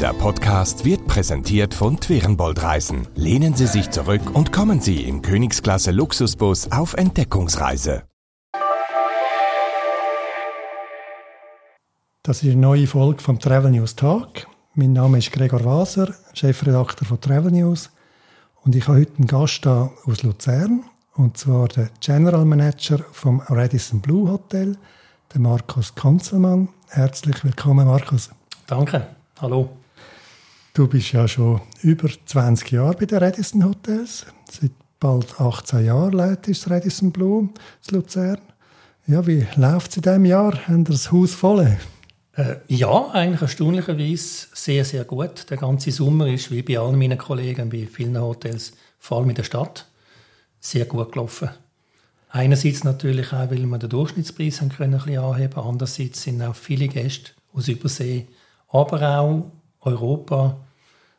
Dieser Podcast wird präsentiert von Twerenbold Reisen. Lehnen Sie sich zurück und kommen Sie im Königsklasse Luxusbus auf Entdeckungsreise. Das ist eine neue Folge vom Travel News Tag. Mein Name ist Gregor Waser, Chefredakteur von Travel News. Und ich habe heute einen Gast da aus Luzern, und zwar der General Manager vom Radisson Blue Hotel, der Markus Konzelmann. Herzlich willkommen, Markus. Danke. Hallo. Du bist ja schon über 20 Jahre bei den Radisson Hotels. Seit bald 18 Jahren leitest du Radisson Blue in Luzern. Ja, wie läuft es in diesem Jahr? Haben ihr das Haus voll? Äh, ja, eigentlich erstaunlicherweise sehr, sehr gut. Der ganze Sommer ist, wie bei allen meinen Kollegen, bei vielen Hotels, vor allem in der Stadt, sehr gut gelaufen. Einerseits natürlich auch, weil wir den Durchschnittspreis haben können, ein bisschen anheben Andererseits sind auch viele Gäste aus Übersee aber auch Europa,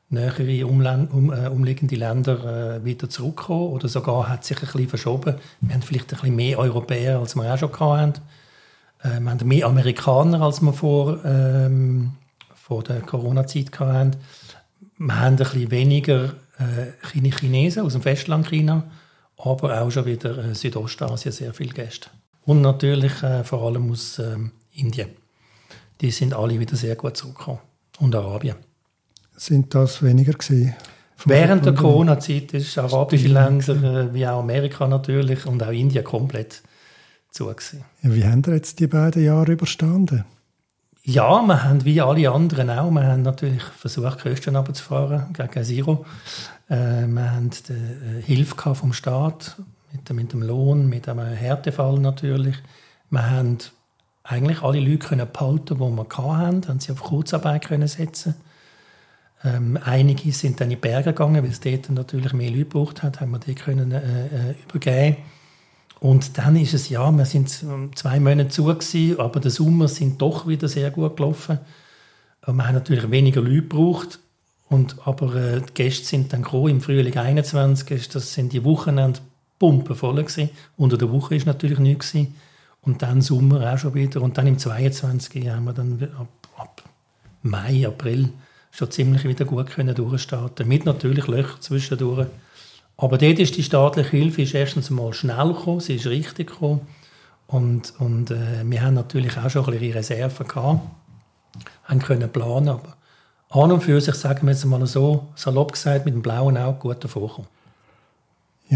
nähere Umland, um, äh, umliegende Länder äh, wieder zurückkommen oder sogar hat sich ein bisschen verschoben. Wir haben vielleicht ein bisschen mehr Europäer, als wir auch schon hatten. Äh, wir haben mehr Amerikaner, als wir vor, ähm, vor der Corona-Zeit hatten. Wir haben ein bisschen weniger äh, Chinesen aus dem Festland China, aber auch schon wieder äh, Südostasien sehr viele Gäste. Und natürlich äh, vor allem aus ähm, Indien die sind alle wieder sehr gut zurückgekommen. Und Arabien. Sind das weniger gewesen? Während der Corona-Zeit ist arabische Länder, äh, wie auch Amerika natürlich und auch Indien komplett zu. Gewesen. Ja, wie haben wir jetzt die beiden Jahre überstanden? Ja, wir haben wie alle anderen auch. Wir haben natürlich versucht, Kosten runterzufahren gegen Zero. Äh, wir haben die äh, Hilfe vom Staat mit dem, mit dem Lohn, mit einem Härtefall natürlich. Wir haben eigentlich alle Leute können behalten, die wir hatten, haben sie auf Kurzarbeit können setzen. Ähm, einige sind dann in die Berge gegangen, weil es dort natürlich mehr Leute gebraucht hat, haben wir die können äh, äh, übergeben. Und dann ist es ja, wir sind zwei Monate zu gewesen, aber der Sommer sind doch wieder sehr gut gelaufen. Und wir haben natürlich weniger Leute gebraucht, und, aber äh, die Gäste sind dann gekommen, im Frühling 21, das sind die Wochenende Pumpen voll gewesen. Unter der Woche ist natürlich nichts gewesen. Und dann Sommer auch schon wieder. Und dann im 22. haben wir dann ab, ab Mai, April schon ziemlich wieder gut können durchstarten. Mit natürlich Löchern zwischendurch. Aber dort ist die staatliche Hilfe ist erstens mal schnell gekommen, sie ist richtig gekommen. Und, und äh, wir haben natürlich auch schon ein bisschen Reserven gehabt, haben können planen, aber an und für sich, sagen wir jetzt mal so, salopp gesagt, mit dem blauen Auge gut davor ja,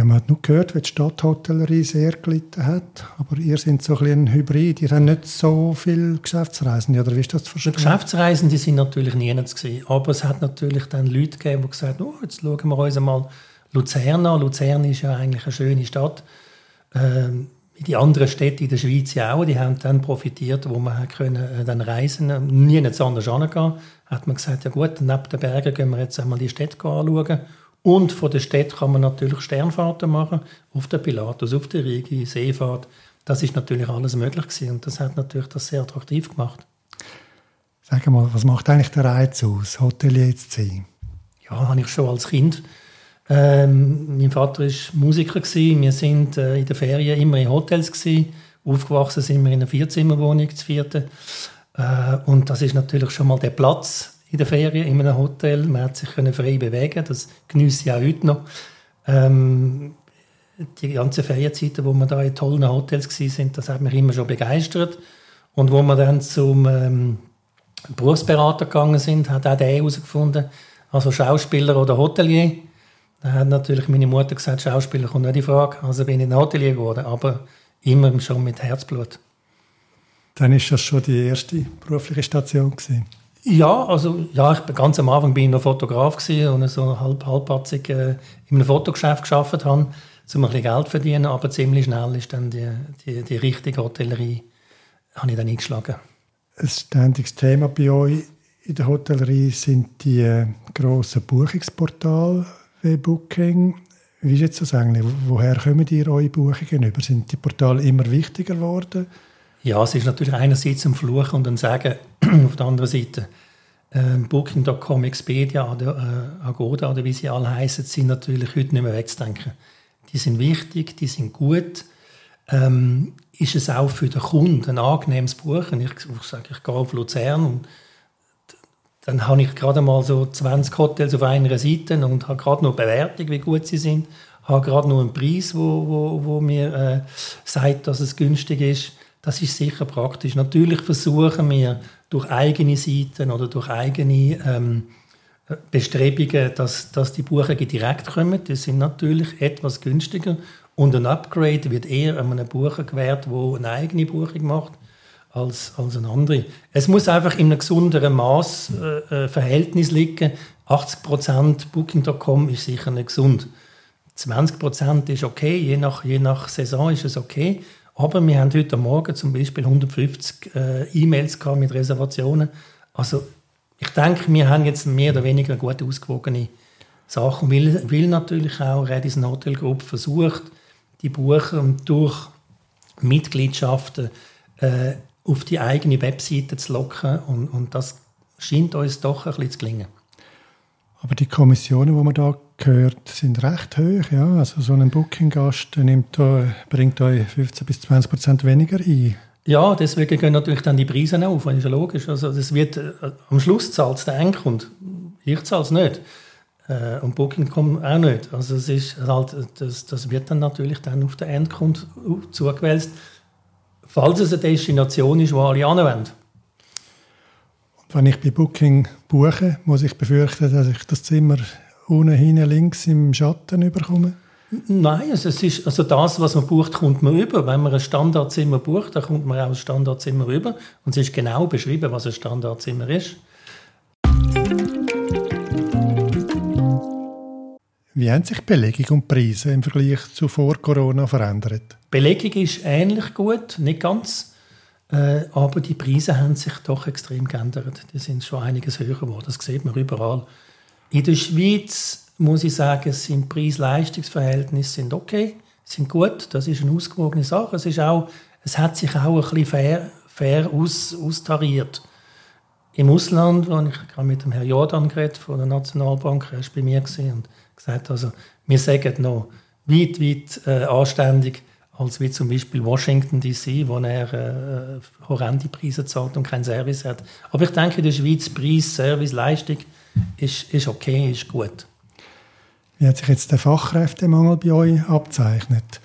man hat nur gehört, wie die Stadthotellerie sehr gelitten hat. Aber ihr seid so ein, ein Hybrid. Ihr habt nicht so viele Geschäftsreisende, oder wie ist das zu verstehen? Die Geschäftsreisende sind natürlich nie gewesen. Aber es hat natürlich dann Leute gegeben, die gesagt haben, oh, jetzt schauen wir uns einmal Luzern an. Luzern ist ja eigentlich eine schöne Stadt. Ähm, die anderen Städte in der Schweiz ja auch, die haben dann profitiert, wo man können, äh, dann reisen, nie anders hingehen. Hat man gesagt, ja gut, neben den Bergen gehen wir jetzt einmal die Städte anschauen und von der Stadt kann man natürlich Sternfahrten machen, auf der Pilatus, auf der Rigi, Seefahrt. Das ist natürlich alles möglich gewesen und das hat natürlich das sehr attraktiv gemacht. Sag mal, was macht eigentlich der Reiz aus, Hotelier zu sein? Ja, habe ich schon als Kind. Ähm, mein Vater war Musiker gewesen. Wir sind äh, in den Ferien immer in Hotels gewesen. Aufgewachsen sind wir in einer Vierzimmerwohnung, zu vierten. Äh, und das ist natürlich schon mal der Platz, in der Ferien in einem Hotel. Man hat sich können frei bewegen. Das genieße ich auch heute noch. Ähm, die ganzen Ferienzeiten, wo wir da in tollen Hotels waren, das hat mich immer schon begeistert. Und wo wir dann zum ähm, Berufsberater gegangen sind, hat auch der herausgefunden, also Schauspieler oder Hotelier. Da hat natürlich meine Mutter gesagt, Schauspieler kommt nicht in Frage. Also bin ich ein Hotelier geworden, aber immer schon mit Herzblut. Dann ist das schon die erste berufliche Station gewesen. Ja, also ja, ich bin ganz am Anfang bin ich noch Fotograf und so halb halbpatzig äh, in einem Fotogeschäft geschafft habe, um ein bisschen Geld zu verdienen, aber ziemlich schnell ist dann die, die, die richtige Hotellerie habe ich dann eingeschlagen. Ein ständiges Thema bei euch in der Hotellerie sind die äh, grossen Buchungsportale wie Booking. Wie ist jetzt das eigentlich? Woher kommen ihr eure Buchungen über? Sind die Portale immer wichtiger geworden? Ja, es ist natürlich einerseits ein Fluch und ein Sagen auf der anderen Seite. Ähm, Booking.com, Expedia, äh, Agoda oder wie sie alle heißen, sind natürlich heute nicht mehr wegzudenken. Die sind wichtig, die sind gut. Ähm, ist es auch für den Kunden ein angenehmes Buchen? Ich, ich sage, ich gehe auf Luzern und dann habe ich gerade mal so 20 Hotels auf einer Seite und habe gerade noch Bewertung, wie gut sie sind, habe gerade noch einen Preis, wo, wo, wo mir äh, sagt, dass es günstig ist. Das ist sicher praktisch. Natürlich versuchen wir durch eigene Seiten oder durch eigene ähm, Bestrebungen, dass, dass die Buchungen direkt kommen. Die sind natürlich etwas günstiger und ein Upgrade wird eher einem Bucher gewährt, der eine eigene Buchung macht als, als ein anderer. Es muss einfach in einem gesunderen Maß äh, äh Verhältnis liegen. 80% Booking.com ist sicher nicht gesund. 20% ist okay, je nach, je nach Saison ist es okay. Aber wir haben heute Morgen zum Beispiel 150 äh, E-Mails mit Reservationen. Also ich denke, wir haben jetzt mehr oder weniger gut ausgewogene Sachen, weil, weil natürlich auch Radisson Hotel Group versucht, die Bucher durch Mitgliedschaften äh, auf die eigene Webseite zu locken und, und das scheint uns doch ein bisschen zu gelingen. Aber die Kommissionen, die man da gehört, sind recht hoch. Ja? Also so ein Booking-Gast bringt euch 15 bis 20 Prozent weniger ein. Ja, deswegen gehen natürlich dann die Preise auf, das ist ja logisch. Also das wird, äh, am Schluss zahlt es der Endkunde. Ich zahle es nicht. Äh, und Booking.com auch nicht. Also es ist halt, das, das wird dann natürlich dann auf den Endkunden zugewälzt falls es eine Destination ist, die alle anwenden. Und wenn ich bei Booking buche, muss ich befürchten, dass ich das Zimmer ohnehin links im Schatten bekomme? Nein, also es ist, also das, was man bucht, kommt man über. Wenn man ein Standardzimmer bucht, dann kommt man auch ein Standardzimmer über. Und es ist genau beschrieben, was ein Standardzimmer ist. Wie haben sich Belegung und Preise im Vergleich zu vor Corona verändert? Belegung ist ähnlich gut, nicht ganz. Äh, aber die Preise haben sich doch extrem geändert. Die sind schon einiges höher geworden. Das sieht man überall. In der Schweiz muss ich sagen, sind Preis-Leistungs-Verhältnisse sind okay, sind gut. Das ist eine ausgewogene Sache. Es, ist auch, es hat sich auch ein bisschen fair, fair aus, austariert. Im Ausland, wo ich gerade mit dem Herrn Jordan geredet von der Nationalbank, er war bei mir und gesagt, also wir sagen noch weit, weit äh, anständig, als wie zum Beispiel Washington DC, wo er äh, horrende Preise zahlt und keinen Service hat. Aber ich denke, in der Schweiz Preis, Service, Leistung ist, ist okay, ist gut. Wie hat sich jetzt der Fachkräftemangel bei euch abzeichnet?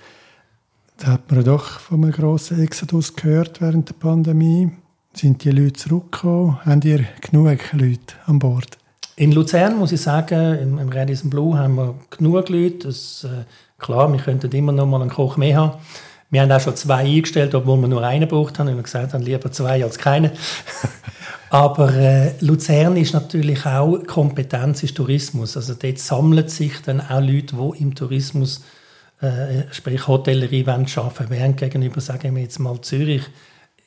Da hat man doch von einem grossen Exodus gehört während der Pandemie. Sind die Leute zurückgekommen? Habt ihr genug Leute an Bord? In Luzern muss ich sagen, im, im Radisson Blue haben wir genug Leute. Das, äh, klar, wir könnten immer noch mal einen Koch mehr haben. Wir haben auch schon zwei eingestellt, obwohl wir nur einen gebraucht haben. Und wir gesagt haben, lieber zwei als keine. Aber äh, Luzern ist natürlich auch Kompetenz ist Tourismus. Also dort sammeln sich dann auch Leute, die im Tourismus, äh, sprich Hotellerie, wollen arbeiten während gegenüber, sagen wir jetzt mal Zürich,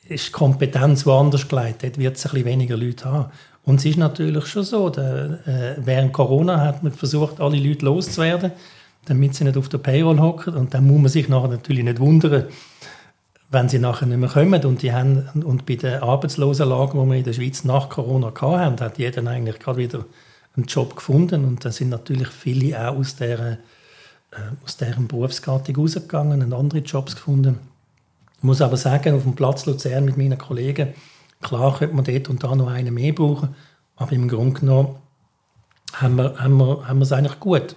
ist Kompetenz woanders gelegt. Dort wird es ein bisschen weniger Leute haben. Und es ist natürlich schon so, der, äh, während Corona hat man versucht, alle Leute loszuwerden, damit sie nicht auf der Payroll hocken. Und dann muss man sich nachher natürlich nicht wundern, wenn sie nachher nicht mehr kommen. Und, die haben, und bei den Arbeitslosenlagen, die wir in der Schweiz nach Corona hatten, hat jeder eigentlich gerade wieder einen Job gefunden. Und da sind natürlich viele auch aus, der, äh, aus deren Berufsgattung rausgegangen und andere Jobs gefunden. Ich muss aber sagen, auf dem Platz Luzern mit meinen Kollegen, Klar könnte man dort und da noch einen mehr brauchen, aber im Grunde genommen haben wir, haben wir, haben wir es eigentlich gut.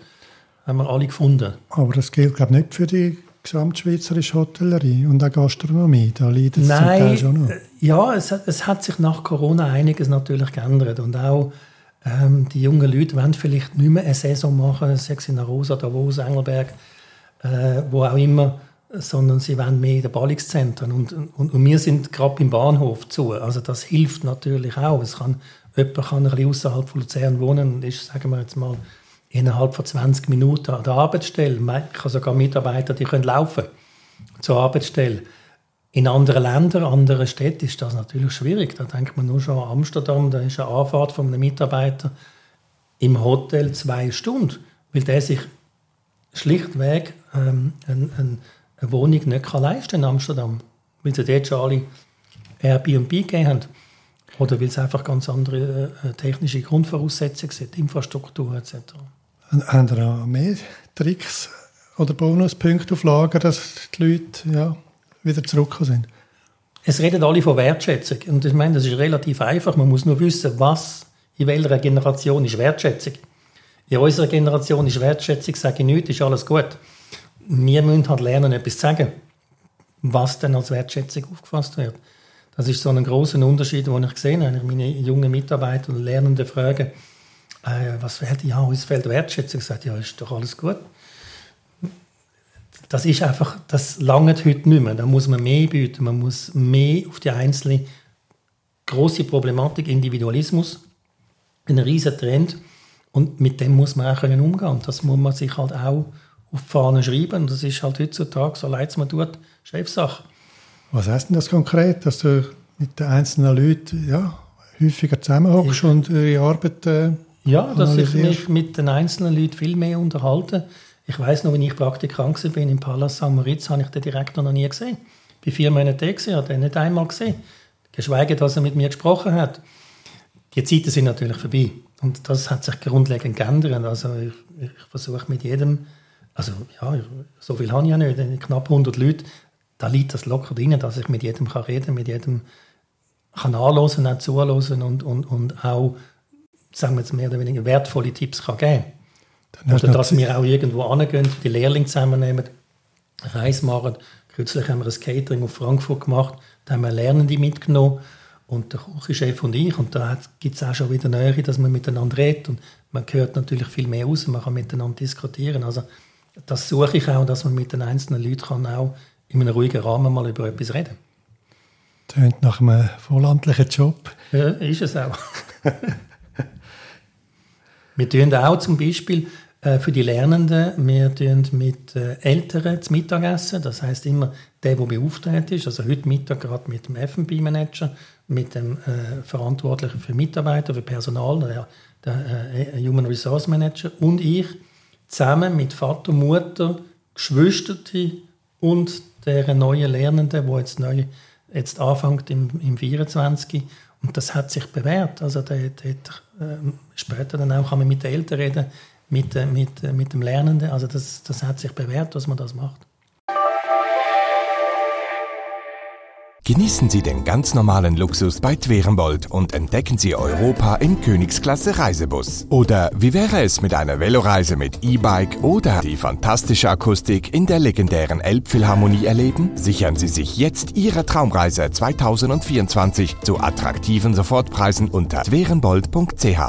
Haben wir alle gefunden. Aber das gilt, glaube ich, nicht für die gesamtschweizerische Hotellerie und auch Gastronomie. Da leidet es Nein, zum Teil schon noch. Äh, ja, es, es hat sich nach Corona einiges natürlich geändert. Und auch ähm, die jungen Leute wollen vielleicht nicht mehr eine Saison machen, sei es in Rosa, Davos, Engelberg, äh, wo auch immer sondern sie wollen mehr in den Ballungszentren. Und, und, und wir sind gerade beim Bahnhof zu. Also das hilft natürlich auch. Es kann, jemand kann ein bisschen außerhalb von Luzern wohnen und ist, sagen wir jetzt mal, innerhalb von 20 Minuten an der Arbeitsstelle. Ich habe sogar Mitarbeiter, die können laufen zur Arbeitsstelle. In anderen Ländern, anderen Städten ist das natürlich schwierig. Da denkt man nur schon an Amsterdam, da ist eine Anfahrt von einem Mitarbeiter im Hotel zwei Stunden, weil der sich schlichtweg ähm, ein, ein eine Wohnung nicht kann leisten in Amsterdam, weil sie dort schon alle Airbnb gegeben haben. Oder weil es einfach ganz andere äh, technische Grundvoraussetzungen sind, Infrastruktur etc. Haben Sie auch mehr Tricks oder Bonuspunkte auf Lager, dass die Leute ja, wieder zurückgekommen sind? Es reden alle von Wertschätzung. Und ich meine, das ist relativ einfach. Man muss nur wissen, was in welcher Generation ist Wertschätzung? In unserer Generation ist Wertschätzung, sage ich nicht, ist alles gut. Wir müssen halt lernen, etwas zu sagen, was dann als Wertschätzung aufgefasst wird. Das ist so ein großer Unterschied, den ich gesehen habe, ich meine jungen Mitarbeiter und Lernenden frage, äh, was fehlt? Ja, uns fehlt Wertschätzung. Ich sage, ja, ist doch alles gut. Das ist einfach, das langt heute nicht mehr. Da muss man mehr bieten. Man muss mehr auf die einzelne große Problematik Individualismus, ein riesen Trend. Und mit dem muss man auch können umgehen. Und das muss man sich halt auch auf die Fahne schreiben. Und das ist halt heutzutage, so leid es man tut, Chefsache. Was heißt denn das konkret, dass du mit den einzelnen Leuten ja, häufiger zusammenhockst und ihre Arbeit äh, Ja, dass ich mich mit den einzelnen Leuten viel mehr unterhalte. Ich weiß noch, wenn ich Praktikant war im Palast St. Moritz, habe ich den Direktor noch nie gesehen. Bei vier Monaten gesehen, habe ihn nicht einmal gesehen. Geschweige, dass er mit mir gesprochen hat. Die Zeiten sind natürlich vorbei. Und das hat sich grundlegend geändert. Also ich, ich versuche mit jedem, also ja, so viel habe ich ja nicht, knapp 100 Leute, da liegt das locker drin, dass ich mit jedem kann reden mit jedem kann anhören, auch zuhören und, und, und auch, sagen wir jetzt mehr oder weniger, wertvolle Tipps kann geben Oder dass wir auch irgendwo angehen, die Lehrlinge zusammennehmen, Reise machen. Kürzlich haben wir ein Catering auf Frankfurt gemacht, da haben wir Lernende mitgenommen und der Küchenchef und ich. Und da gibt es auch schon wieder Nähe, dass man miteinander redet. Und man hört natürlich viel mehr aus, man kann miteinander diskutieren. Also das suche ich auch, dass man mit den einzelnen Leuten kann auch in einem ruhigen Rahmen mal über etwas reden Tönt nach einem vollamtlichen Job. Ja, ist es auch. wir tun auch zum Beispiel äh, für die Lernenden, wir tun mit äh, Älteren zu Mittagessen. Das heißt immer der, der beauftragt ist. Also heute Mittag gerade mit dem F&B-Manager, mit dem äh, Verantwortlichen für Mitarbeiter, für Personal, der, der äh, Human Resource Manager und ich zusammen mit Vater, Mutter, Geschwisterte und der neuen Lernenden, wo jetzt neu jetzt anfängt im, im 24. Und das hat sich bewährt. Also dort, dort, äh, später dann auch kann man mit den Eltern reden, mit, äh, mit, äh, mit dem Lernenden. Also das, das hat sich bewährt, dass man das macht. Genießen Sie den ganz normalen Luxus bei Twerenbold und entdecken Sie Europa im Königsklasse Reisebus. Oder wie wäre es mit einer Veloreise mit E-Bike oder die fantastische Akustik in der legendären Elbphilharmonie erleben? Sichern Sie sich jetzt Ihre Traumreise 2024 zu attraktiven Sofortpreisen unter twerenbold.ch.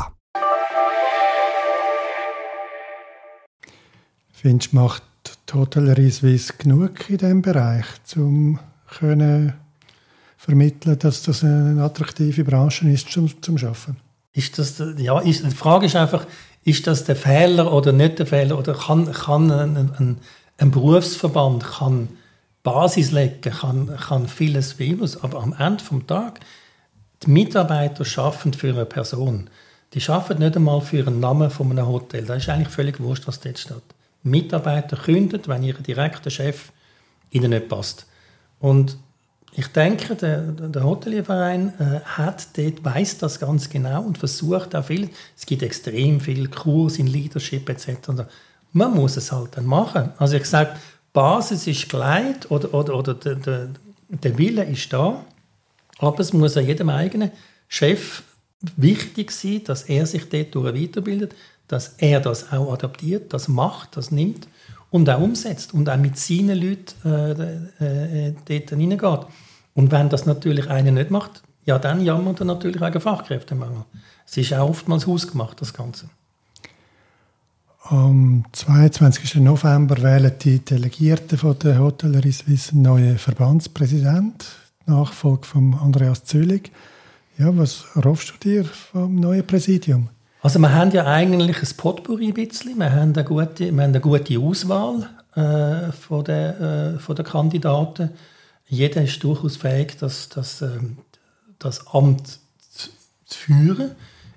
Findest macht Hotellerie Suisse genug in diesem Bereich, um können vermitteln, dass das eine attraktive Branche ist zum, zum Arbeiten? Ist das, ja, ist, die Frage ist einfach, ist das der Fehler oder nicht der Fehler? Oder kann, kann ein, ein, ein Berufsverband kann Basis legen, kann, kann vieles vieles, aber am Ende des Tages, die Mitarbeiter arbeiten für eine Person. Die arbeiten nicht einmal für einen Namen von einem Hotel. Das ist eigentlich völlig wurscht, was dort steht. Mitarbeiter kündet, wenn ihr direkter Chef ihnen nicht passt. Und ich denke, der, der Hotelierverein äh, hat dort, weiss das ganz genau und versucht auch viel. Es gibt extrem viel Kurs in Leadership etc. Man muss es halt dann machen. Also ich sage, Basis ist gleich oder, oder, oder der, der, der Wille ist da, aber es muss an jedem eigenen Chef wichtig sein, dass er sich dort weiterbildet, dass er das auch adaptiert, das macht, das nimmt und auch umsetzt und auch mit seinen Leuten äh, äh, dort hineingeht. Und wenn das natürlich einer nicht macht, ja, dann jammert er natürlich wegen Fachkräftemangel. Es ist auch oftmals hausgemacht, das Ganze. Am 22. November wählen die Delegierten von der Hotellerie Suisse einen neuen Verbandspräsident, Nachfolge von Andreas Züllig. Ja, was erhoffst du dir vom neuen Präsidium? Also wir haben ja eigentlich ein Potpourri ein bisschen. Wir haben eine gute, wir haben eine gute Auswahl äh, von, der, äh, von der Kandidaten jeder ist durchaus fähig, das, das, ähm, das Amt zu, zu führen.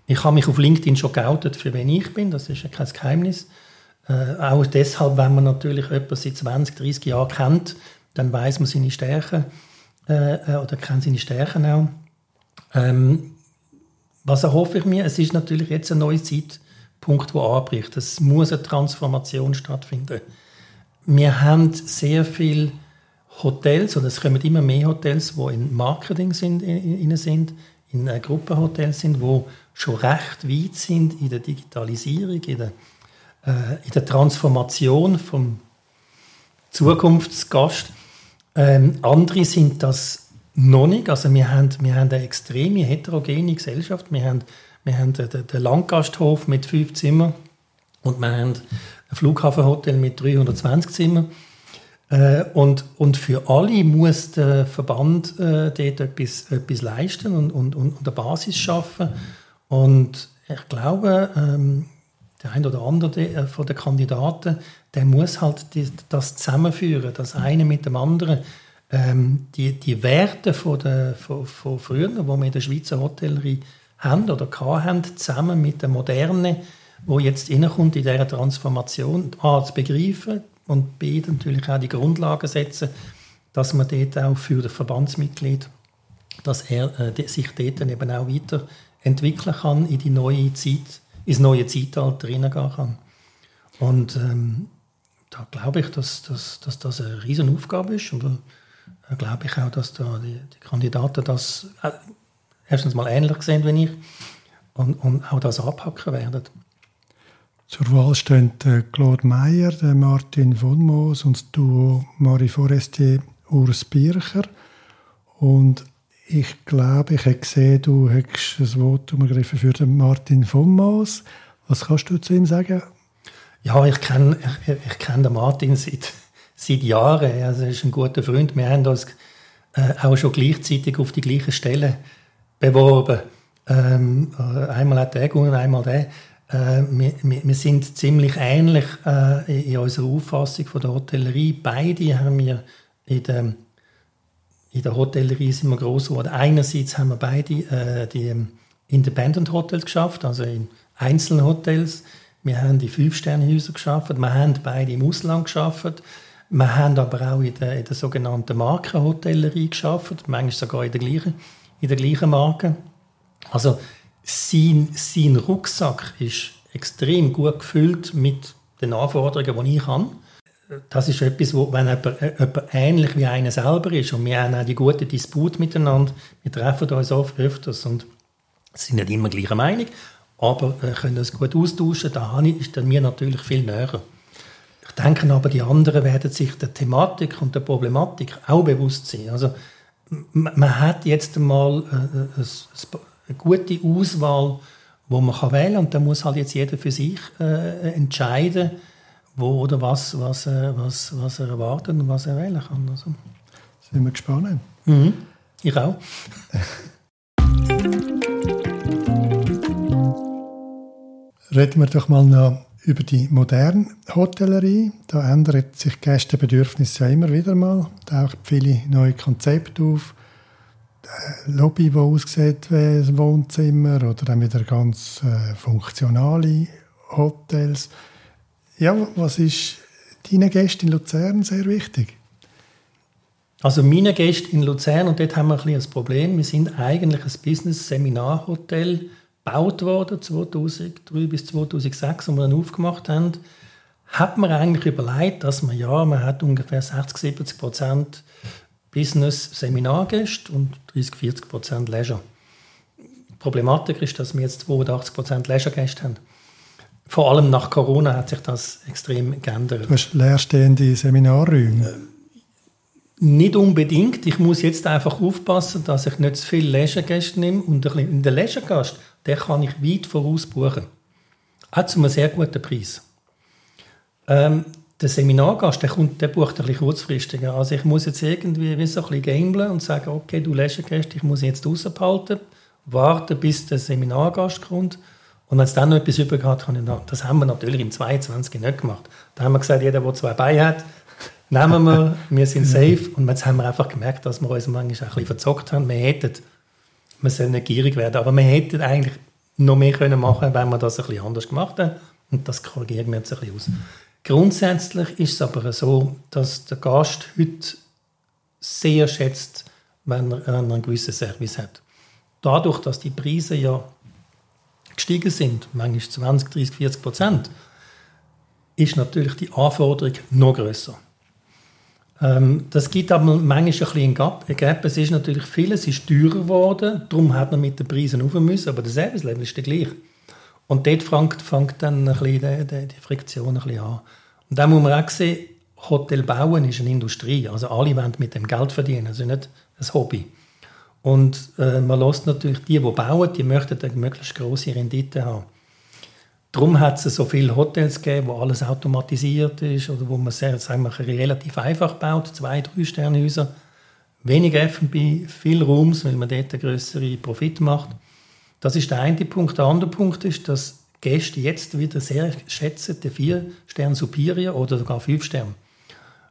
Ich habe mich auf LinkedIn schon geoutet, für wen ich bin, das ist ja kein Geheimnis. Äh, auch deshalb, wenn man natürlich jemanden seit 20, 30 Jahren kennt, dann weiß man seine Stärken äh, äh, oder kennt seine Stärken auch. Ähm, was erhoffe ich mir? Es ist natürlich jetzt ein neuer Zeitpunkt, der anbricht. Es muss eine Transformation stattfinden. Wir haben sehr viel Hotels, und es kommen immer mehr Hotels, die in Marketing sind, in, in, sind, in äh, Gruppenhotels sind, wo schon recht weit sind in der Digitalisierung, in der, äh, in der Transformation vom Zukunftsgast. Ähm, andere sind das noch nicht. Also wir haben, wir haben eine extreme heterogene Gesellschaft. Wir haben, wir haben den, den Landgasthof mit fünf Zimmern und wir haben ein Flughafenhotel mit 320 Zimmern. Äh, und, und für alle muss der Verband äh, dort etwas, etwas leisten und, und, und eine Basis schaffen. Und ich glaube, ähm, der ein oder andere äh, von den Kandidaten, der muss halt das zusammenführen, das eine mit dem anderen. Ähm, die, die Werte von, der, von, von früher, die wir in der Schweizer Hotellerie haben oder haben, zusammen mit der Moderne, wo jetzt reinkommt in dieser Transformation, A, zu begreifen und B, natürlich auch die Grundlagen setzen, dass man dort auch für das Verbandsmitglied, dass er äh, sich dort dann eben auch weiterentwickeln kann in die neue Zeit, ins neue Zeitalter hineingehen kann. Und ähm, da glaube ich, dass, dass, dass das eine riesen Aufgabe ist und da glaube ich auch, dass da die, die Kandidaten das äh, erstens mal ähnlich sehen wie ich und, und auch das anpacken werden. Zur Wahl stehen Claude Meyer, Martin von Moos und das Duo Marie Forestier Urs Bircher. Und ich glaube, ich habe gesehen, du hast ein Votum ergriffen für den Martin von Moos. Was kannst du zu ihm sagen? Ja, ich kenne ich, ich kenn den Martin seit, seit Jahren. Also er ist ein guter Freund. Wir haben uns äh, auch schon gleichzeitig auf die gleiche Stelle beworben. Ähm, äh, einmal hat er gewonnen, einmal der. Äh, wir, wir, sind ziemlich ähnlich äh, in unserer Auffassung von der Hotellerie. Beide haben wir in der, in der Hotellerie sind wir groß geworden. Einerseits haben wir beide äh, die ähm, Independent Hotels geschafft, also in einzelnen Hotels. Wir haben die Fünf-Sterne-Häuser geschafft. Wir haben beide im Ausland geschafft. Wir haben aber auch in der, in der sogenannten Markenhotellerie geschafft, manchmal sogar in der gleichen, in der gleichen Marke. Also sein, sein Rucksack ist extrem gut gefüllt mit den Anforderungen, die ich habe. Das ist etwas, wo, wenn jemand, jemand ähnlich wie einer selber ist und wir haben auch die gute Disput miteinander, wir treffen uns oft öfters und sind nicht immer gleicher Meinung, aber äh, können uns gut austauschen, da ist dann mir natürlich viel näher. Ich denke aber, die anderen werden sich der Thematik und der Problematik auch bewusst sein. Also man hat jetzt einmal äh, ein, eine gute Auswahl, wo man kann wählen kann. Und dann muss halt jetzt jeder für sich äh, entscheiden, wo oder was, was, äh, was, was er erwartet und was er wählen kann. Also. Sind wir gespannt. Mhm. Ich auch. Reden wir doch mal noch über die moderne Hotellerie. Da ändern sich Gästebedürfnisse ja immer wieder mal. Da tauchen viele neue Konzepte auf. Lobby, die aussieht wie ein Wohnzimmer oder dann wieder ganz äh, funktionale Hotels. Ja, was ist deinen Gästen in Luzern sehr wichtig? Also meine Gäste in Luzern, und dort haben wir ein, ein Problem, wir sind eigentlich ein Business-Seminarhotel gebaut worden, 2003 bis 2006, als wir dann aufgemacht haben, hat man eigentlich überlegt, dass man ja, man hat ungefähr 60, 70 Prozent Business Seminargäste und 30, 40 Prozent Leisure. Die Problematik ist, dass wir jetzt 82 Prozent Leisure-Gäste haben. Vor allem nach Corona hat sich das extrem geändert. Du hast leerstehende Seminarräume? Äh, nicht unbedingt. Ich muss jetzt einfach aufpassen, dass ich nicht zu viele Leisure-Gäste nehme. Und der Leisure-Gast, den kann ich weit voraus buchen. Auch zu einem sehr guten Preis. Ähm, der Seminargast, der, kommt, der bucht ein bisschen kurzfristiger. Also ich muss jetzt irgendwie wie so ein bisschen gamblen und sagen, okay, du Leisure-Gast, ich muss jetzt rausbehalten, warten, bis der Seminargast kommt. Und wenn es dann noch etwas übrig hat, kann ich noch. Das haben wir natürlich im 22 nicht gemacht. Da haben wir gesagt, jeder, der zwei Beine hat, nehmen wir, wir sind safe. Und jetzt haben wir einfach gemerkt, dass wir uns manchmal ein bisschen verzockt haben. Wir hätten, wir sollen nicht gierig werden, aber wir hätten eigentlich noch mehr können machen wenn wir das ein bisschen anders gemacht hätten. Und das korrigieren wir jetzt ein bisschen aus. Grundsätzlich ist es aber so, dass der Gast heute sehr schätzt, wenn er einen gewissen Service hat. Dadurch, dass die Preise ja gestiegen sind, manchmal 20, 30, 40 Prozent, ist natürlich die Anforderung noch größer. Ähm, das gibt aber manchmal ein bisschen ein Gap. Es ist natürlich vieles ist teurer geworden, darum hat man mit den Preisen rauf müssen, aber der Service-Level ist der gleiche. Und dort fängt, fängt dann ein bisschen die, die Friktion ein bisschen an. Und dann muss man auch sehen, Hotel bauen ist eine Industrie. Also alle wollen mit dem Geld verdienen, also nicht ein Hobby. Und äh, man lässt natürlich die, die bauen, die möchten eine möglichst große Rendite haben. Darum hat es so viele Hotels gegeben, wo alles automatisiert ist oder wo man sehr, sagen wir, relativ einfach baut, zwei, drei Sternhäuser, wenig F&B, viel Rooms, weil man dort einen größeren Profit macht. Das ist der eine Punkt. Der andere Punkt ist, dass Gäste jetzt wieder sehr schätzen, den vier Stern Superior oder sogar fünf Sterne.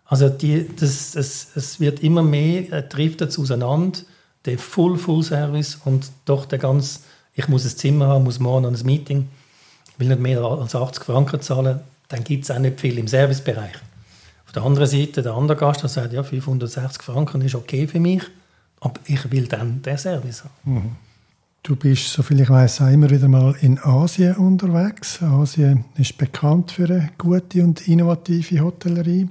Also die, das, es, es wird immer mehr, äh, trifft es auseinander, der Full Full Service und doch der ganz, ich muss ein Zimmer haben, muss morgen ein Meeting will nicht mehr als 80 Franken zahlen, dann gibt es auch nicht viel im Servicebereich. Auf der anderen Seite, der andere Gast, der sagt, ja, 560 Franken ist okay für mich, aber ich will dann den Service haben. Mhm. Du bist, soviel ich weiß, auch immer wieder mal in Asien unterwegs. Asien ist bekannt für eine gute und innovative Hotellerie.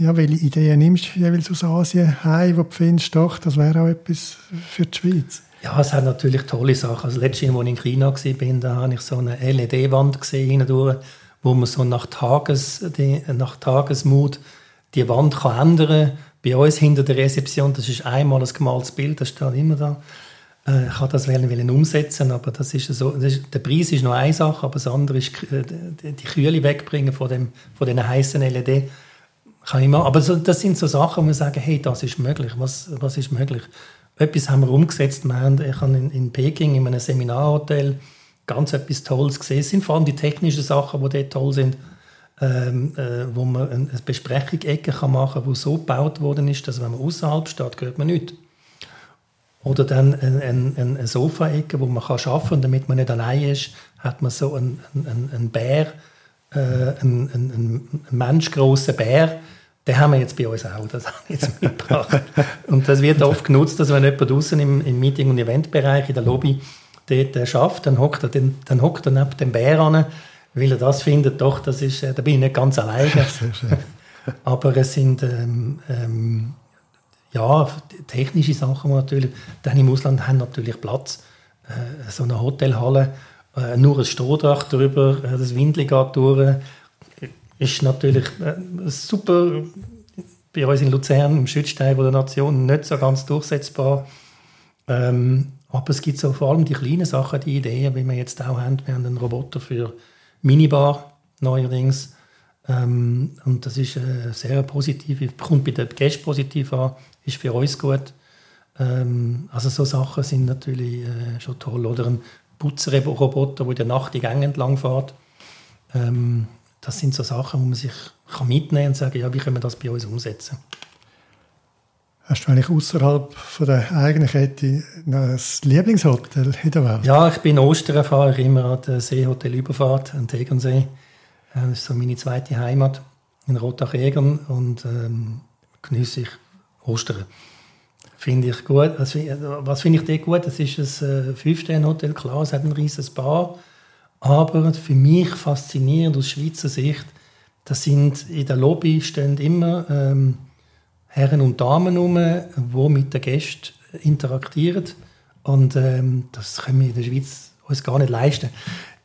Ja, welche Ideen nimmst du jeweils aus Asien heim, wo du findest, doch, das wäre auch etwas für die Schweiz? Ja, es hat natürlich tolle Sachen. Also letztes Jahr, als ich in China war, da habe ich so eine LED-Wand gesehen, wo man so nach, Tages, nach Tagesmut die Wand kann ändern kann. Bei uns hinter der Rezeption, das ist einmal ein gemaltes Bild, das steht immer da. Äh, ich kann das wollen, umsetzen, aber das ist so, das ist, der Preis ist noch eine Sache, aber das andere ist äh, die Kühle wegbringen von, dem, von diesen heißen LED. Kann ich mal, aber so, das sind so Sachen, wo wir sagen, hey, das ist möglich. Was, was ist möglich? Etwas haben wir umgesetzt. Wir haben, ich habe in, in Peking in einem Seminarhotel ganz etwas Tolles gesehen. Es sind vor allem die technischen Sachen, die dort toll sind, ähm, äh, wo man eine Besprechung-Ecke machen kann, die so gebaut worden ist, dass wenn man außerhalb steht, hört man nichts. Oder dann eine, eine, eine Sofa-Ecke, wo man arbeiten kann, damit man nicht allein ist, hat man so einen, einen, einen Bär, äh, einen, einen, einen menschgroßen Bär, den haben wir jetzt bei uns auch, das habe ich jetzt mitgebracht. und das wird oft genutzt, dass wenn jemand draußen im, im Meeting- und Eventbereich in der Lobby dort äh, schafft, dann hockt er, den, dann hockt er neben dem Bär an, weil er das findet, doch, das ist, äh, da bin ich nicht ganz alleine. Aber es sind ähm, ähm, ja, technische Sachen natürlich. Dann im Ausland haben natürlich Platz. Äh, so eine Hotelhalle, äh, nur ein Strohdach drüber, äh, das Windel geht durch ist natürlich äh, super bei uns in Luzern, im Schützstein der Nation, nicht so ganz durchsetzbar. Ähm, aber es gibt so vor allem die kleinen Sachen, die Ideen, wie wir jetzt auch haben. Wir haben einen Roboter für Minibar neuerdings. Ähm, und das ist äh, sehr positiv, kommt bei den Gästen positiv an, ist für uns gut. Ähm, also so Sachen sind natürlich äh, schon toll. Oder ein Putzroboter, der in der Nacht die Gänge entlang fährt. Ähm, das sind so Sachen, wo man sich kann mitnehmen kann und sagen, ja, wie können wir das bei uns umsetzen? Hast du eigentlich außerhalb von der eigenen Kette ein Lieblingshotel in der Welt? Ja, ich bin in Ostern fahre ich immer an der Seehotel Überfahrt an Tegernsee. Äh, das ist so meine zweite Heimat in Rotach-Egern und ähm, genieße ich Ostern. Finde ich gut. Also, was finde ich dort gut? Das ist ein äh, Fünf-Sterne-Hotel, klar, es hat ein riesiges Bar aber für mich faszinierend aus Schweizer Sicht, das sind in der Lobby stehen immer ähm, Herren und Damen rum, die mit den Gästen interagieren. Und ähm, das können wir in der Schweiz uns gar nicht leisten.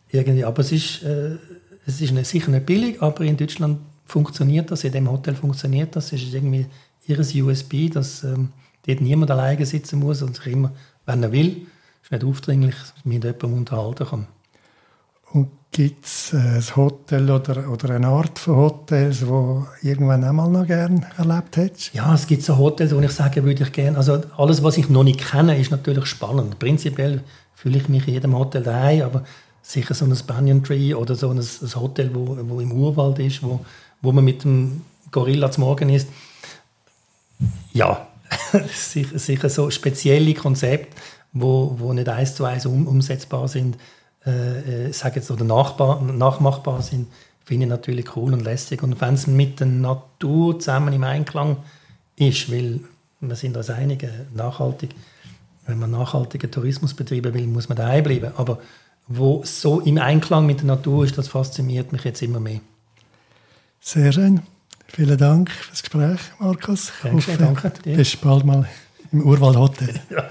Irgendwie. Aber es ist, äh, es ist nicht, sicher nicht billig, aber in Deutschland funktioniert das, in dem Hotel funktioniert das. Es ist irgendwie ihres USB, dass ähm, dort niemand alleine sitzen muss und sich immer, wenn er will, ist nicht aufdringlich, mit jemandem unterhalten kann. Und gibt es äh, ein Hotel oder, oder eine Art von Hotels, wo irgendwann einmal noch gerne erlebt hättest? Ja, es gibt so Hotels, wo ich sage, würde ich gerne. Also alles, was ich noch nicht kenne, ist natürlich spannend. Prinzipiell fühle ich mich in jedem Hotel daheim, aber sicher so ein Banyan Tree oder so ein, ein Hotel, wo, wo im Urwald ist, wo, wo man mit dem Gorilla zum Morgen ist. Ja, sicher, sicher so spezielle Konzepte, wo, wo nicht eins zu eins um, umsetzbar sind äh, äh sage jetzt, oder nachbar, nachmachbar sind, finde ich natürlich cool und lästig. Und wenn es mit der Natur zusammen im Einklang ist, weil wir sind uns einig, nachhaltig, wenn man nachhaltigen Tourismus betreiben will, muss man daheim bleiben. Aber wo so im Einklang mit der Natur ist, das fasziniert mich jetzt immer mehr. Sehr schön. Vielen Dank für das Gespräch, Markus. Danke, danke dir. Bis bald mal im Urwald Hotel. Ja.